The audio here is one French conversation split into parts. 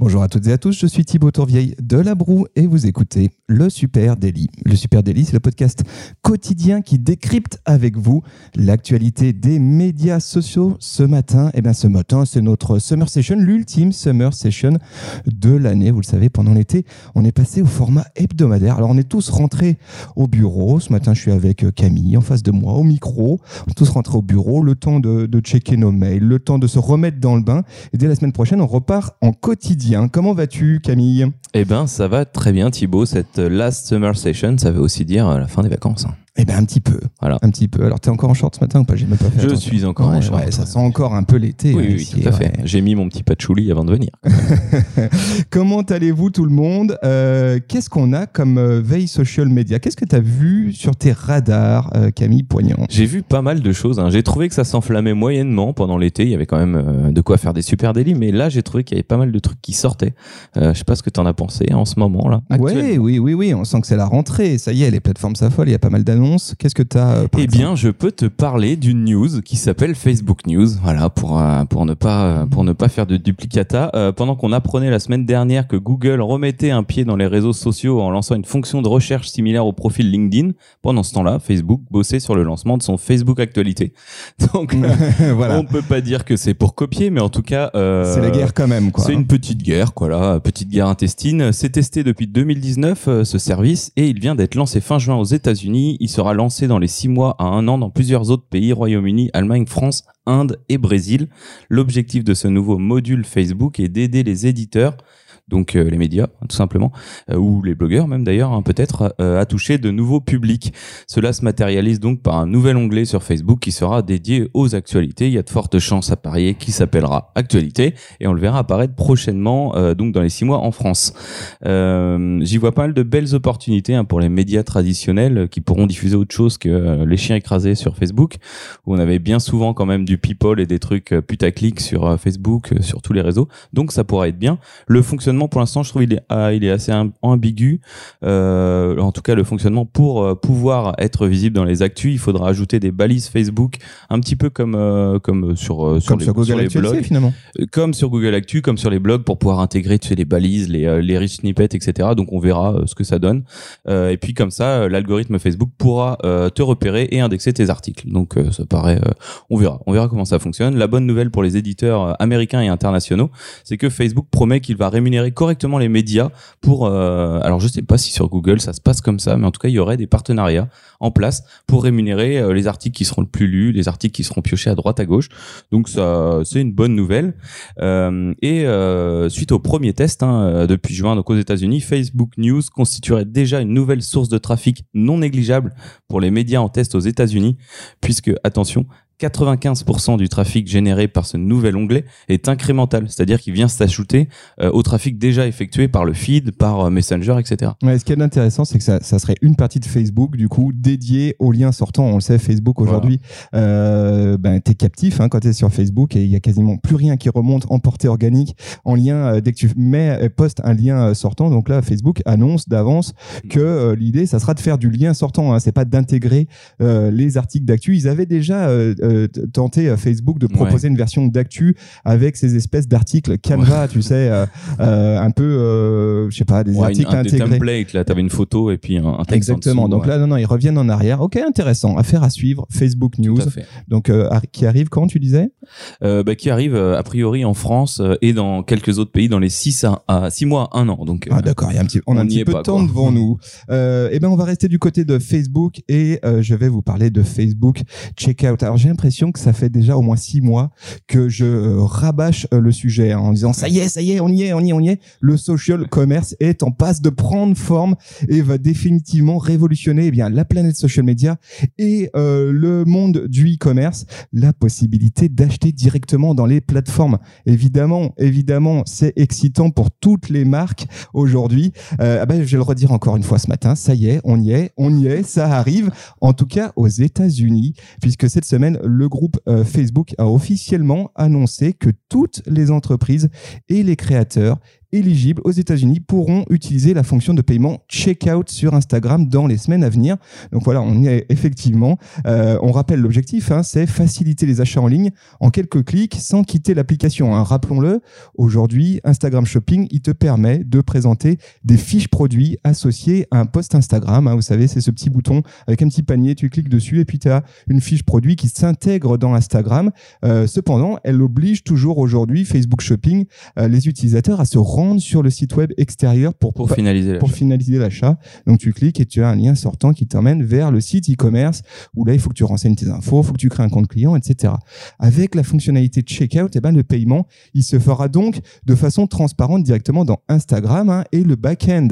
Bonjour à toutes et à tous, je suis Thibaut Tourvieille de La Broue et vous écoutez Le Super Daily. Le Super Daily, c'est le podcast quotidien qui décrypte avec vous l'actualité des médias sociaux. Ce matin, eh bien ce matin, c'est notre Summer Session, l'ultime Summer Session de l'année. Vous le savez, pendant l'été, on est passé au format hebdomadaire. Alors on est tous rentrés au bureau. Ce matin, je suis avec Camille en face de moi, au micro. On est tous rentrés au bureau, le temps de, de checker nos mails, le temps de se remettre dans le bain. Et dès la semaine prochaine, on repart en quotidien Comment vas-tu, Camille? Eh ben, ça va très bien, Thibaut. Cette last summer session, ça veut aussi dire la fin des vacances. Eh ben un petit peu. Voilà. Un petit peu. Alors, t'es encore en short ce matin ou pas? J'ai même pas fait Je attention. suis encore en short, ouais, ça sent encore un peu l'été. Oui, hein, oui, ici, tout à fait. ouais. J'ai mis mon petit patchouli avant de venir. Comment allez-vous tout le monde? Euh, Qu'est-ce qu'on a comme euh, veille social media? Qu'est-ce que tu as vu sur tes radars, euh, Camille Poignant? J'ai vu pas mal de choses. hein. J'ai trouvé que ça s'enflammait moyennement pendant l'été. Il y avait quand même de quoi faire des super délits. Mais là, j'ai trouvé qu'il y avait pas mal de trucs qui sortaient. Je sais pas ce que tu en as pensé hein, en ce moment là. Ouais, oui, oui, oui, on sent que c'est la rentrée. Ça y est, les plateformes s'affolent, il y a pas mal d'annonces. Qu'est-ce que tu as Eh bien, je peux te parler d'une news qui s'appelle Facebook News. Voilà, pour euh, pour ne pas euh, pour ne pas faire de duplicata. Euh, pendant qu'on apprenait la semaine dernière que Google remettait un pied dans les réseaux sociaux en lançant une fonction de recherche similaire au profil LinkedIn, pendant ce temps-là, Facebook bossait sur le lancement de son Facebook Actualité. Donc, voilà. on peut pas dire que c'est pour copier, mais en tout cas, euh, C'est la guerre quand même, quoi. c'est une petite guerre, quoi, là, petite guerre intestine. C'est testé depuis 2019, euh, ce service, et il vient d'être lancé fin juin aux États-Unis. Il sera lancé dans les six mois à un an dans plusieurs autres pays, Royaume-Uni, Allemagne, France, Inde et Brésil. L'objectif de ce nouveau module Facebook est d'aider les éditeurs donc euh, les médias tout simplement euh, ou les blogueurs même d'ailleurs hein, peut-être euh, à toucher de nouveaux publics. Cela se matérialise donc par un nouvel onglet sur Facebook qui sera dédié aux actualités. Il y a de fortes chances à parier qui s'appellera actualité et on le verra apparaître prochainement donc dans les six mois en France. J'y vois pas mal de belles opportunités hein, pour les médias traditionnels qui pourront diffuser autre chose que les chiens écrasés sur Facebook où on avait bien souvent quand même du people et des trucs euh, putaclic sur euh, Facebook euh, sur tous les réseaux donc ça pourrait être bien le fonctionnement pour l'instant je trouve il est ah, il est assez am- ambigu euh, en tout cas le fonctionnement pour pouvoir être visible dans les actus il faudra ajouter des balises Facebook un petit peu comme euh, comme sur sur Comme les, sur Google sur les Actualité, blogs finalement. Comme sur Google Actu, comme sur les blogs pour pouvoir intégrer tu sais, les balises, les, les rich snippets, etc. Donc on verra ce que ça donne. Euh, et puis comme ça, l'algorithme Facebook pourra te repérer et indexer tes articles. Donc ça paraît, on verra, on verra comment ça fonctionne. La bonne nouvelle pour les éditeurs euh, américains et internationaux, c'est que Facebook promet qu'il va rémunérer correctement les médias pour. euh, alors je sais pas si sur Google ça se passe comme ça, mais en tout cas il y aurait des partenariats en place pour rémunérer euh, les articles qui seront le plus lus, les articles qui seront piochés à droite à gauche. Donc c'est une bonne nouvelle. Et suite au premier test hein, depuis juin, donc aux États-Unis, Facebook News constituerait déjà une nouvelle source de trafic non négligeable pour les médias en test aux États-Unis, puisque attention. 95% du trafic généré par ce nouvel onglet est incrémental, c'est-à-dire qu'il vient s'ajouter euh, au trafic déjà effectué par le feed, par euh, Messenger, etc. Ouais, ce qui est intéressant, c'est que ça, ça serait une partie de Facebook, du coup, dédiée aux liens sortants. On le sait, Facebook aujourd'hui, euh, ben, t'es captif hein, quand t'es sur Facebook et il y a quasiment plus rien qui remonte en portée organique en lien dès que tu mets, postes un lien sortant. Donc là, Facebook annonce d'avance que euh, l'idée, ça sera de faire du lien sortant. Hein, c'est pas d'intégrer les articles d'actu. Ils avaient déjà euh, tenté euh, Facebook de proposer une version d'actu avec ces espèces d'articles Canva, tu sais, euh, euh, un peu, euh, je sais pas, des Ouais, une- articles un des intégrés. templates, là, t'avais une photo et puis un, un texte en Exactement. dessous, Donc là, non, non, ils reviennent en arrière. Ok, intéressant. Affaire à suivre. Facebook News. Tout à fait. Donc, euh, qui arrive quand tu disais? Bah, qui arrive a priori en France et dans quelques autres pays dans les 6 à, à 6 mois, 1 an. Donc, Ah d'accord, il y a un petit, on a on un petit peu de temps devant nous. Et ben, on va rester du côté de Facebook et je vais vous parler de Facebook Checkout. Alors, j'ai l'impression que ça fait déjà au moins six mois que je euh, rabâche euh, le sujet hein, en disant ça y est, ça y est, on y est, on y est, on y est. Le social commerce est en passe de prendre forme et va définitivement révolutionner eh bien la planète social media et euh, le monde du e-commerce. La possibilité d'acheter directement dans les plateformes. Évidemment, évidemment, c'est excitant pour toutes les marques aujourd'hui. Ah ben, je vais le redire encore une fois ce matin. Ça y est, on y est, on y est, ça arrive. En tout cas, aux États-Unis, puisque cette semaine, le groupe euh, Facebook a officiellement annoncé que toutes les entreprises et les créateurs éligibles aux États-Unis pourront utiliser la fonction de paiement checkout sur Instagram dans les semaines à venir. Donc voilà, on est effectivement. Euh, on rappelle l'objectif, hein, c'est faciliter les achats en ligne en quelques clics sans quitter l'application. hein. Rappelons-le, aujourd'hui, Instagram Shopping, il te permet de présenter des fiches produits associées à un post Instagram. hein. Vous savez, c'est ce petit bouton avec un petit panier, tu cliques dessus et puis tu as une fiche produit qui s'intègre dans Instagram. Euh, cependant, elle oblige toujours aujourd'hui Facebook Shopping euh, les utilisateurs à se rendre sur le site web extérieur pour, Pour finaliser l'achat. Donc tu cliques et tu as un lien sortant qui t'emmène vers le site e-commerce où là il faut que tu renseignes tes infos, il faut que tu crées un compte client, etc. Avec la fonctionnalité de checkout, eh ben, le paiement il se fera donc de façon transparente directement dans Instagram hein, et le back-end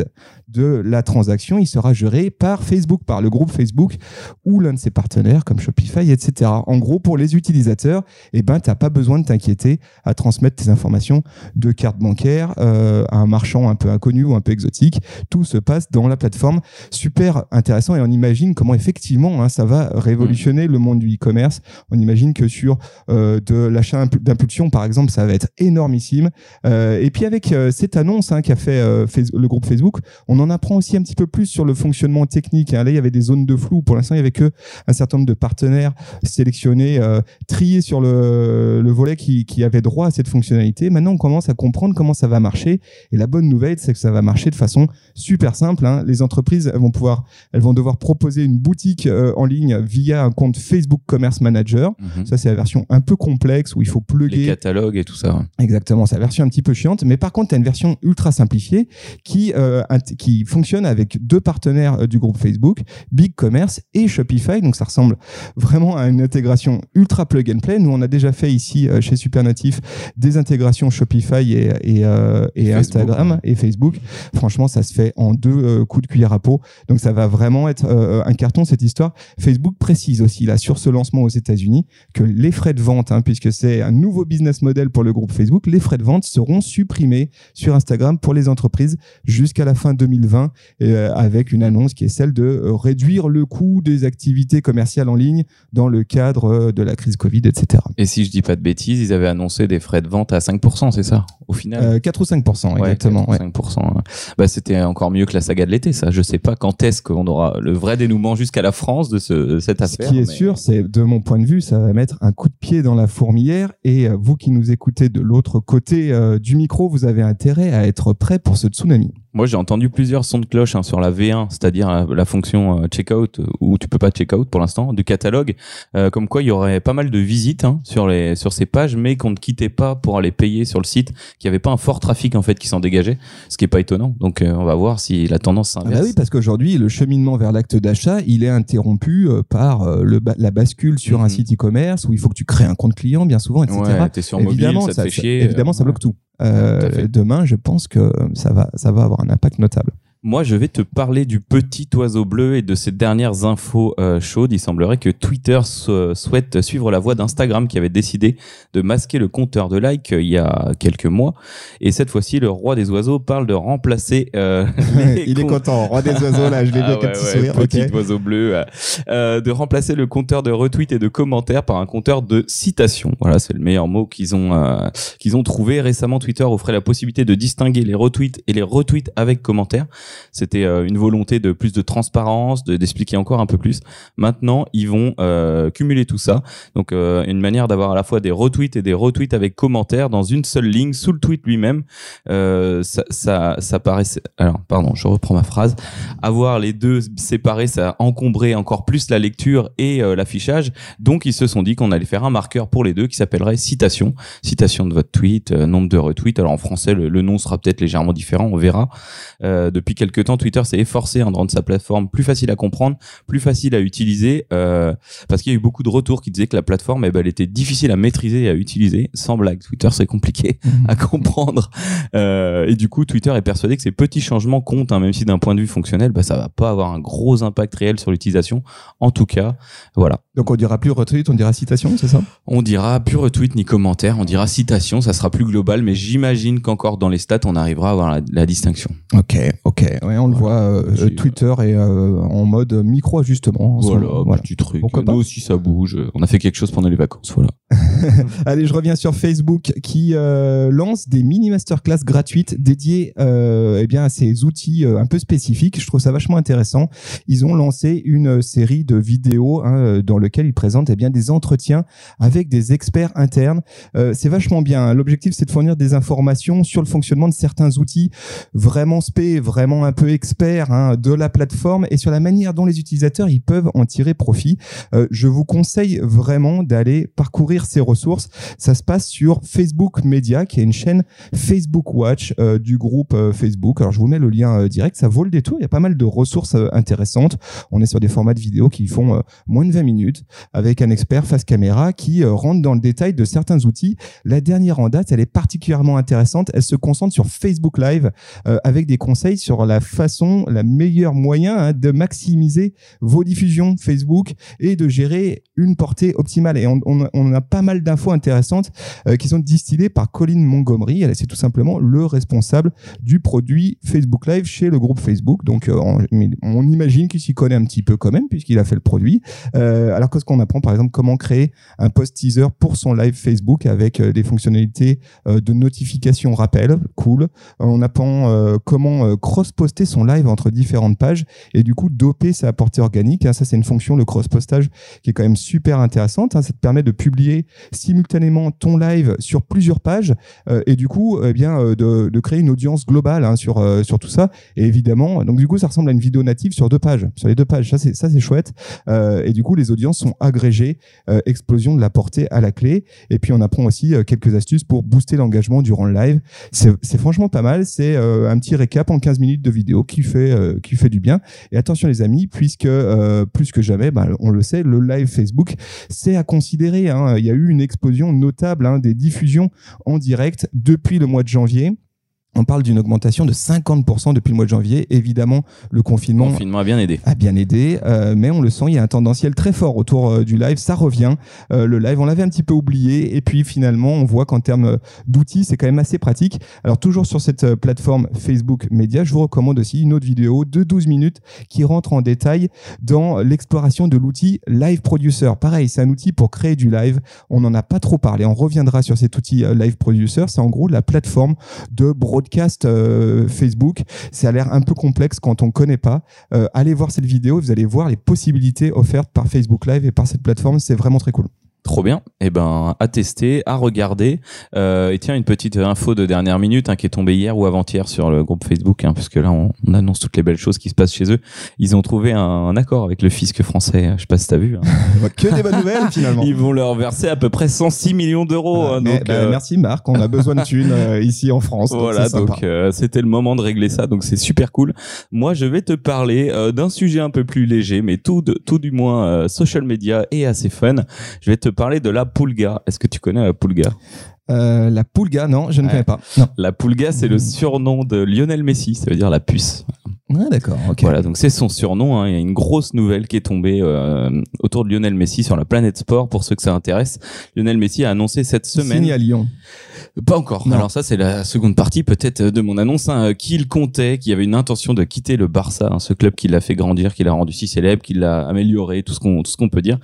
de la transaction il sera géré par Facebook, par le groupe Facebook ou l'un de ses partenaires comme Shopify, etc. En gros, pour les utilisateurs, eh ben, tu n'as pas besoin de t'inquiéter à transmettre tes informations de carte bancaire euh, à un marchand un peu inconnu ou un peu exotique. Tout se passe dans la plateforme. Super intéressant et on imagine comment effectivement hein, ça va révolutionner le monde du e-commerce. On imagine que sur euh, de l'achat impu- d'impulsion, par exemple, ça va être énormissime. Euh, et puis avec euh, cette annonce hein, qu'a fait euh, le groupe Facebook, on en apprend aussi un petit peu plus sur le fonctionnement technique. hein. Là, il y avait des zones de flou. Pour l'instant, il y avait que un certain nombre de partenaires sélectionnés, euh, triés sur le, le volet qui, qui avaient droit à cette fonctionnalité. Maintenant, on commence à comprendre comment ça va marcher. Et la bonne nouvelle, c'est que ça va marcher de façon super simple. hein. Les entreprises elles vont pouvoir, elles vont devoir proposer une boutique euh, en ligne via un compte Facebook Commerce Manager. Mhm. Ça, c'est la version un peu complexe où il faut Les plugger catalogues et tout ça. Exactement, c'est la version un petit peu chiante, mais par contre, tu as une version ultra simplifiée qui, euh, qui fonctionne avec deux partenaires euh, du groupe Facebook, Big Commerce et Shopify. Donc, ça ressemble vraiment à une intégration ultra plug and play. Nous, on a déjà fait ici chez Supernatif des intégrations Shopify et, et, euh, et Facebook, Instagram ouais. et Facebook. Franchement, ça se fait en deux euh, coups de cuillère à peau. Donc, ça va vraiment être euh, un carton, cette histoire. Facebook précise aussi, là, sur ce lancement aux États-Unis, que les frais de vente, hein, puisque c'est un nouveau business model pour le groupe Facebook, les frais de vente seront supprimés sur Instagram pour les entreprises jusqu'à la fin 2020, euh, avec une annonce qui est celle de réduire le coût des activités commerciales en ligne dans le cadre de la crise Covid, etc. Et si je dis pas de bêtises, ils avaient annoncé des frais de vente à 5%, c'est ça, au final Euh, 4 ou 5%, Ouais, exactement. ouais. 5%. ouais. Bah, c'était encore mieux que la saga de l'été, ça. Je sais pas quand est-ce qu'on aura le vrai dénouement jusqu'à la France de, ce, de cette Ce affaire. qui est mais- sûr, c'est de mon point de vue, ça va mettre un coup de pied dans la fourmilière. Et euh, vous qui nous écoutez de l'autre côté euh, du micro, vous avez intérêt à être prêt pour ce tsunami. Moi, j'ai entendu plusieurs sons de cloche hein, sur la V1, c'est-à-dire la, la fonction euh, checkout, euh, où tu peux pas checkout pour l'instant, du catalogue, euh, comme quoi il y aurait pas mal de visites hein, sur les sur ces pages, mais qu'on ne quittait pas pour aller payer sur le site, qu'il y avait pas un fort trafic en fait qui s'en dégageait, ce qui est pas étonnant. Donc, euh, on va voir si la tendance Ah s'inverse. bah oui, parce qu'aujourd'hui, le cheminement vers l'acte d'achat, il est interrompu euh, par euh, le ba- la bascule sur un Mhm. site e-commerce où il faut que tu crées un compte client, bien souvent, etc. Ouais, t'es sur mobile, évidemment, ça te fait chier. évidemment, ça bloque tout. Euh, demain, je pense que ça va, ça va avoir un impact notable. Moi, je vais te parler du petit oiseau bleu et de ces dernières infos euh, chaudes. Il semblerait que Twitter so- souhaite suivre la voie d'Instagram qui avait décidé de masquer le compteur de likes euh, il y a quelques mois. Et cette fois-ci, le roi des oiseaux parle de remplacer euh, les il est content, roi des oiseaux, là, je l'ai vu Ah avec un petit sourire. Petit oiseau bleu. euh, de remplacer le compteur de retweets et de commentaires par un compteur de citations. Voilà, c'est le meilleur mot qu'ils ont qu'ils ont trouvé. Récemment, Twitter offrait la possibilité de distinguer les retweets et les retweets avec commentaires. C'était euh, une volonté de plus de transparence, de d'expliquer encore un peu plus. Maintenant, ils vont euh, cumuler tout ça. Donc, euh, une manière d'avoir à la fois des retweets et des retweets avec commentaires dans une seule ligne sous le tweet lui-même. Ça, ça, ça paraît. Alors, pardon, je reprends ma phrase avoir les deux séparés, ça a encombré encore plus la lecture et l'affichage. Donc, ils se sont dit qu'on allait faire un marqueur pour les deux qui s'appellerait citation. Citation de votre tweet, euh, nombre de retweets. Alors, en français, le, le nom sera peut-être légèrement différent, on verra. Euh, depuis quelques temps, Twitter s'est efforcé hein, de rendre sa plateforme plus facile à comprendre, plus facile à utiliser, euh, parce qu'il y a eu beaucoup de retours qui disaient que la plateforme, eh ben, elle était difficile à maîtriser et à utiliser. Sans blague, Twitter, c'est compliqué à comprendre. Euh, et du coup, Twitter est persuadé que ces petits changements comptent, hein, même si d'un point de vue fonctionnel, bah, ça va pas avoir un gros impact réel sur l'utilisation. En tout cas, voilà. Donc on dira plus retweet, on dira citation, c'est ça? On dira plus retweet ni commentaire, on dira citation, ça sera plus global, mais j'imagine qu'encore dans les stats, on arrivera à avoir la, la distinction. Ok, ok. Ouais, on le Voilà. voit, euh, Twitter est euh, en mode micro-ajustement. en ce moment. Voilà. petit truc. Pourquoi pas Nous aussi, ça bouge. On a fait quelque chose pendant les vacances, voilà. Allez, je reviens sur Facebook qui euh, lance des mini masterclass gratuites dédiées euh, eh bien à ces outils euh, un peu spécifiques. Je trouve ça vachement intéressant. Ils ont lancé une série de vidéos hein, dans lesquelles ils présentent eh bien des entretiens avec des experts internes. Euh, c'est vachement bien. L'objectif c'est de fournir des informations sur le fonctionnement de certains outils vraiment spé, vraiment un peu experts hein, de la plateforme et sur la manière dont les utilisateurs ils peuvent en tirer profit. Euh, je vous conseille vraiment d'aller parcourir ces ressources. Ça se passe sur Facebook Media, qui est une chaîne Facebook Watch euh, du groupe euh, Facebook. Alors je vous mets le lien direct, ça vaut le détour. Il y a pas mal de ressources intéressantes. On est sur des formats de vidéo qui font moins de 20 minutes avec un expert face caméra qui rentre dans le détail de certains outils. La dernière en date, elle est particulièrement intéressante. Elle se concentre sur Facebook Live avec des conseils sur la façon, la meilleure moyen hein, de maximiser vos diffusions Facebook et de gérer une portée optimale. Et on, a pas mal d'infos intéressantes euh, qui sont distillées par Colin Montgomery. Elle, C'est tout simplement le responsable du produit Facebook Live chez le groupe Facebook. Donc, euh, on, imagine qu'il s'y connaît un petit peu quand même puisqu'il a fait le produit. Euh, alors qu'est-ce qu'on apprend par exemple comment créer un post teaser pour son live Facebook avec des fonctionnalités de notification rappel, cool. On apprend comment euh, cross-poster son live entre différentes pages et du coup doper sa portée organique. hein. Ça c'est une fonction le cross-postage qui est quand même super intéressante. hein. Ça te permet de publier simultanément ton live sur plusieurs pages euh, et du coup eh bien euh, de, créer une audience globale hein, sur euh, sur tout ça. Et évidemment, donc du coup ça ressemble à une vidéo native sur deux pages, sur les deux pages. Ça c'est ça c'est chouette. Et du coup les audiences sont agrégées, explosion de la portée à la clé. Et puis on apprend aussi quelques astuces pour booster l'engagement durant le live. C'est franchement pas mal. C'est un petit récap en 15 minutes de vidéo qui fait euh, qui fait du bien. Et attention les amis, puisque euh, plus que jamais, bah, on le sait, le live Facebook c'est à considérer. hein. Il y a eu une explosion notable hein, des diffusions en direct depuis le mois de janvier. On parle d'une augmentation de 50% depuis le mois de janvier. Évidemment, le Le confinement confinement a bien aidé. a bien aidé, euh, mais on le sent, il y a un tendanciel très fort autour euh, du live. Ça revient. Euh, le live, on l'avait un petit peu oublié, et puis finalement, on voit qu'en termes d'outils, c'est quand même assez pratique. Alors toujours sur cette plateforme Facebook Media, je vous recommande aussi une autre vidéo de 12 minutes qui rentre en détail dans l'exploration de l'outil Live Producer. Pareil, c'est un outil pour créer du live. On n'en a pas trop parlé. On reviendra sur cet outil Live Producer. C'est en gros la plateforme de broadcast euh, Facebook. Ça a l'air un peu complexe quand on connaît pas. Euh, allez voir cette vidéo, vous allez voir les possibilités offertes par Facebook Live et par cette plateforme. C'est vraiment très cool. Trop bien. Eh ben, à tester, à regarder. Euh, et tiens, une petite info de dernière minute hein, qui est tombée hier ou avant-hier sur le groupe Facebook, hein, parce que là, on, on annonce toutes les belles choses qui se passent chez eux. Ils ont trouvé un, un accord avec le fisc français. Je sais pas si t'as vu. hein. que des bonnes nouvelles finalement. Ils vont leur verser à peu près 106 millions d'euros. hein, donc, bah, euh, Merci Marc, on a besoin de thunes euh, ici en France. Voilà, donc c'était le moment de régler ça, donc c'est super cool. Moi, je vais te parler d'un sujet un peu plus léger, mais tout, de, tout du moins social media et assez fun. Je vais te parler de la Pulga. Est-ce que tu connais la Pulga Euh, la Pulga, non, je ne Ouais. connais pas. Non. La Pulga, c'est le surnom de Lionel Messi, ça veut dire la puce. Ah, d'accord. Voilà, donc c'est son surnom. hein. Il y a une grosse nouvelle qui est tombée euh, autour de Lionel Messi sur la planète sport. Pour ceux que ça intéresse, Lionel Messi a annoncé cette semaine. Signé à Lyon. Pas encore. Non. Alors ça, c'est la seconde partie peut-être de mon annonce hein, qu'il comptait, qu'il avait une intention de quitter le Barça, hein, ce club qui l'a fait grandir, qui l'a rendu si célèbre, qui l'a amélioré, tout ce qu'on tout ce qu'on peut dire.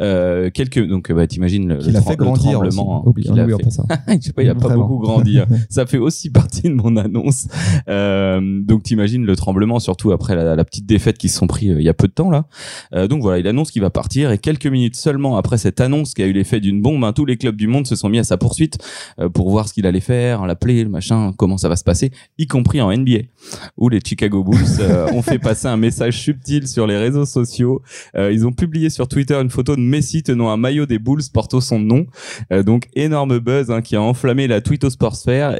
Euh, quelques donc bah t'imagines le, le fait le grandir aussi. tremblement hein, Oublie- qu'il a fait. ça. Je sais pas, il a pas beaucoup grandi. hein. Ça fait aussi partie de mon annonce. Euh, donc t'imagines le tremblement, surtout après la, la petite défaite qu'ils se sont pris euh, il y a peu de temps là. Euh, donc voilà, il annonce qu'il va partir et quelques minutes seulement après cette annonce qui a eu l'effet d'une bombe, hein, tous les clubs du monde se sont mis à sa poursuite euh, pour voir ce qu'il allait faire, l'appeler, le machin, comment ça va se passer, y compris en NBA où les Chicago Bulls euh, ont fait passer un message subtil sur les réseaux sociaux. Euh, ils ont publié sur Twitter une photo de Messi tenant un maillot des Bulls portant son nom. Euh, donc énorme buzz hein, qui a enflammé la Twitter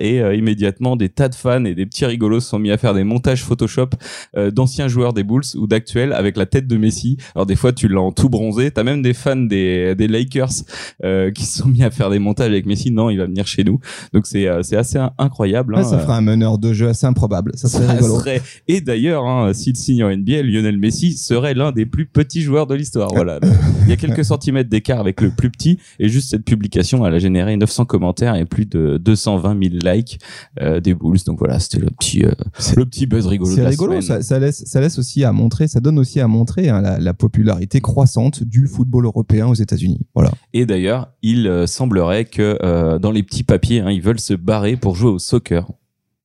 et euh, immédiatement des tas de fans et des petits rigolos se sont mis à faire des montages Photoshop euh, d'anciens joueurs des Bulls ou d'actuels avec la tête de Messi. Alors des fois tu l'as en tout bronzé. T'as même des fans des, des Lakers euh, qui se sont mis à faire des montages avec Messi. Non, il va venir chez nous. Donc c'est euh, c'est assez in- incroyable. Ouais, hein. ça fera un meneur de jeu assez improbable. Ça serait Ça rigolo. serait- Et d'ailleurs, hein, s'il signe en NBA, Lionel Messi serait l'un des plus petits joueurs de l'histoire. Voilà. Il y a quelques centimètres d'écart avec le plus petit, et juste cette publication, elle a généré 900 commentaires et plus de 220 000 likes euh, des Bulls. Donc voilà, c'était le petit euh, le petit buzz rigolo. C'est rigolo, ça, ça laisse, ça laisse aussi à montrer, ça donne aussi à montrer hein, la, la popularité croissante du football européen aux États-Unis. Voilà. Et d'ailleurs, il euh, semblerait que euh, dans les petits papiers, hein, ils veulent se barrer pour jouer au soccer.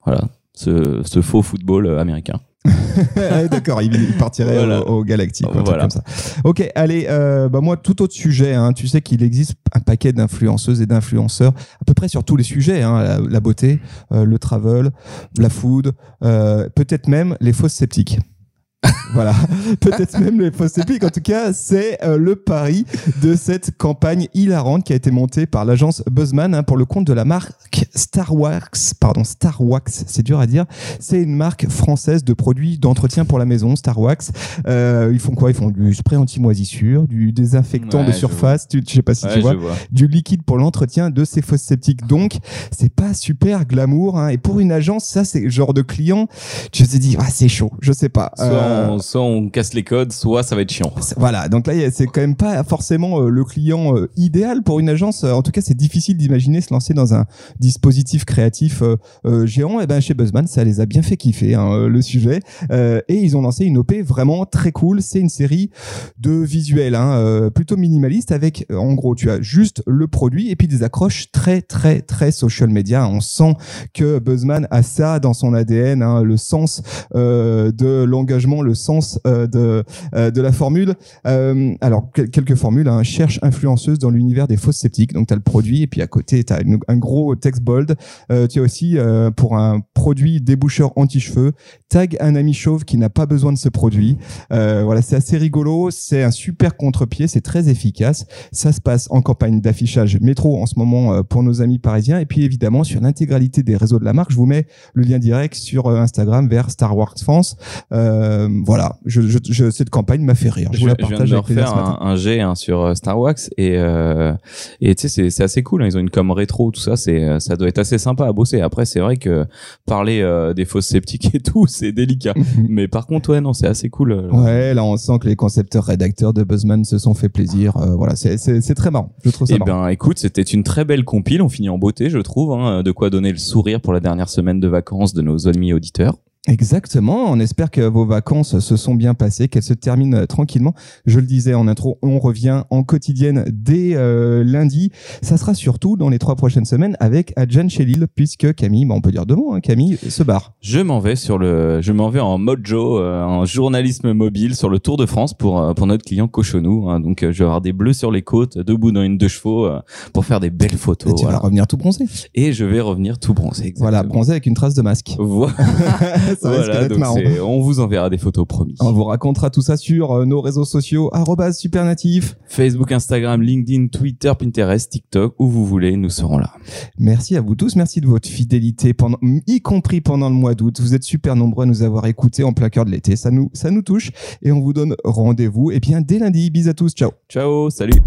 Voilà, ce, ce faux football euh, américain. Ouais, D'accord, il, partirait Voilà. au, au Galactique, quoi, un truc Voilà. comme ça. Ok, allez, euh, bah moi tout autre sujet. Hein, tu sais qu'il existe un paquet d'influenceuses et d'influenceurs à peu près sur tous les sujets hein, la, la beauté, euh, le travel, la food, euh, peut-être même les fausses sceptiques. voilà, peut-être même les fausses sceptiques. En tout cas, c'est euh, le pari de cette campagne hilarante qui a été montée par l'agence Buzzman hein, pour le compte de la marque Star Wax. Pardon, Star Wax, c'est dur à dire. C'est une marque française de produits d'entretien pour la maison, Star Wax. Euh, ils font quoi? Ils font du spray anti-moisissure, du désinfectant Ouais, de je surface, tu, je sais pas si Ouais, tu vois, je vois. du liquide pour l'entretien de ces fosses sceptiques. Donc, c'est pas super glamour. Hein. Et pour une agence, ça, c'est le genre de client, tu te dis, ah, c'est chaud, je sais pas. Euh, on, soit on casse les codes, soit ça va être chiant. Voilà, donc là, c'est quand même pas forcément euh, le client euh, idéal pour une agence. Euh, En tout cas, c'est difficile d'imaginer se lancer dans un dispositif créatif euh, euh, géant. Et ben chez Buzzman, ça les a bien fait kiffer hein, euh, le sujet. Euh, et ils ont lancé une OP vraiment très cool. C'est une série de visuels hein, euh, plutôt minimaliste avec, euh, en gros, tu as juste le produit et puis des accroches très très très social media. On sent que Buzzman a ça dans son ADN, hein, le sens euh, de l'engagement, le sens euh, de euh, de la formule. Euh, alors, quel- quelques formules. Hein. Cherche influenceuse dans l'univers des fausses sceptiques. Donc, tu as le produit et puis à côté, tu as un gros texte bold. Tu as aussi, pour un produit déboucheur anti-cheveux, tag un ami chauve qui n'a pas besoin de ce produit. Voilà, c'est assez rigolo. C'est un super contre-pied. C'est très efficace. Ça se passe en campagne d'affichage métro en ce moment pour nos amis parisiens. Et puis, évidemment, sur l'intégralité des réseaux de la marque, je vous mets le lien direct sur Instagram vers Star Wars France. Voilà, je, je, je- cette campagne m'a fait rire. Je, vous la je viens partage de avec matin. un, un jet hein, sur euh, Star Wax et euh, et tu sais c'est c'est assez cool. hein. Ils ont une com rétro, tout ça. C'est euh, ça doit être assez sympa à bosser. Après c'est vrai que parler euh, des fausses sceptiques et tout, c'est délicat. Mais par contre ouais non c'est assez cool. Ouais, là on sent que les concepteurs rédacteurs de Buzzman se sont fait plaisir. Euh, voilà, c'est très marrant. Je trouve ça Eh ben, écoute, c'était une très belle compile. On finit en beauté, je trouve. hein. de quoi donner le sourire pour la dernière semaine de vacances de nos amis auditeurs. Exactement. On espère que vos vacances se sont bien passées, qu'elles se terminent tranquillement. Je le disais en intro, on revient en quotidienne dès euh, lundi. Ça sera surtout dans les trois prochaines semaines avec Adjan Chelil, puisque Camille, bah, on peut dire deux mots, hein, Camille se barre. Je m'en vais sur le, je m'en vais en mojo, euh, en journalisme mobile sur le Tour de France pour euh, pour notre client Cochonou. hein. Donc euh, je vais avoir des bleus sur les côtes, debout dans une deux chevaux euh, pour faire des belles Et photos. tu voilà. vas revenir tout bronzé. Et je vais revenir tout bronzé. exactement. Voilà, bronzé avec une trace de masque. Voilà, ça risque Voilà, d'être donc marrant. on vous enverra des photos promis. On vous racontera tout ça sur euh, nos réseaux sociaux, supernatif. Facebook, Instagram, LinkedIn, Twitter, Pinterest, TikTok, où vous voulez, nous serons là. Merci à vous tous, merci de votre fidélité, pendant, y compris pendant le mois d'août. Vous êtes super nombreux à nous avoir écoutés en plein cœur de l'été. Ça nous, ça nous touche et on vous donne rendez-vous eh bien, dès lundi. Bisous à tous, ciao. Ciao, salut.